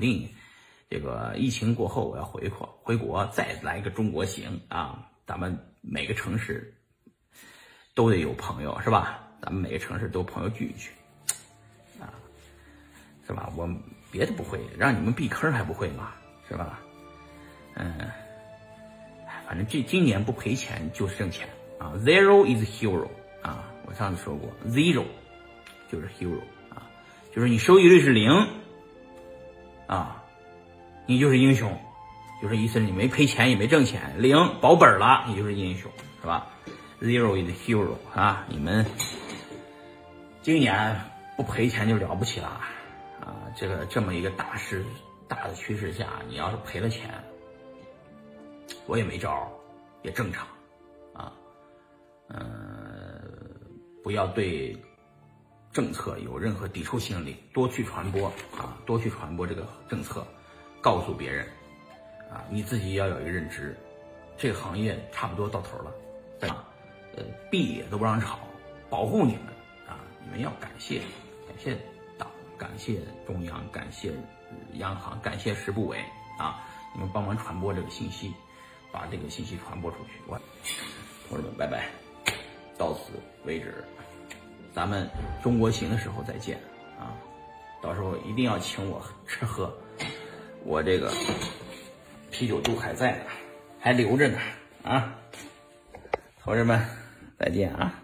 定这个疫情过后我要回国，回国再来个中国行啊！咱们每个城市都得有朋友是吧？咱们每个城市都朋友聚一聚啊，是吧？我别的不会，让你们避坑还不会吗？是吧？嗯，反正这今年不赔钱就是挣钱啊！Zero is hero 啊！我上次说过，Zero 就是 hero 啊，就是你收益率是零啊，你就是英雄，就是意思你没赔钱也没挣钱，零保本了，你就是英雄，是吧？Zero is hero 啊！你们今年不赔钱就了不起了啊！这个这么一个大势大的趋势下，你要是赔了钱，我也没招，也正常啊。嗯，不要对政策有任何抵触心理，多去传播啊，多去传播这个政策，告诉别人啊，你自己要有一个认知，这个行业差不多到头了，对吧？呃，币也都不让炒，保护你们啊，你们要感谢感谢党，感谢中央，感谢央行，感谢十部委啊，你们帮忙传播这个信息，把这个信息传播出去。我同志们，拜拜。到此为止，咱们中国行的时候再见啊！到时候一定要请我吃喝，我这个啤酒肚还在呢，还留着呢啊！同志们，再见啊！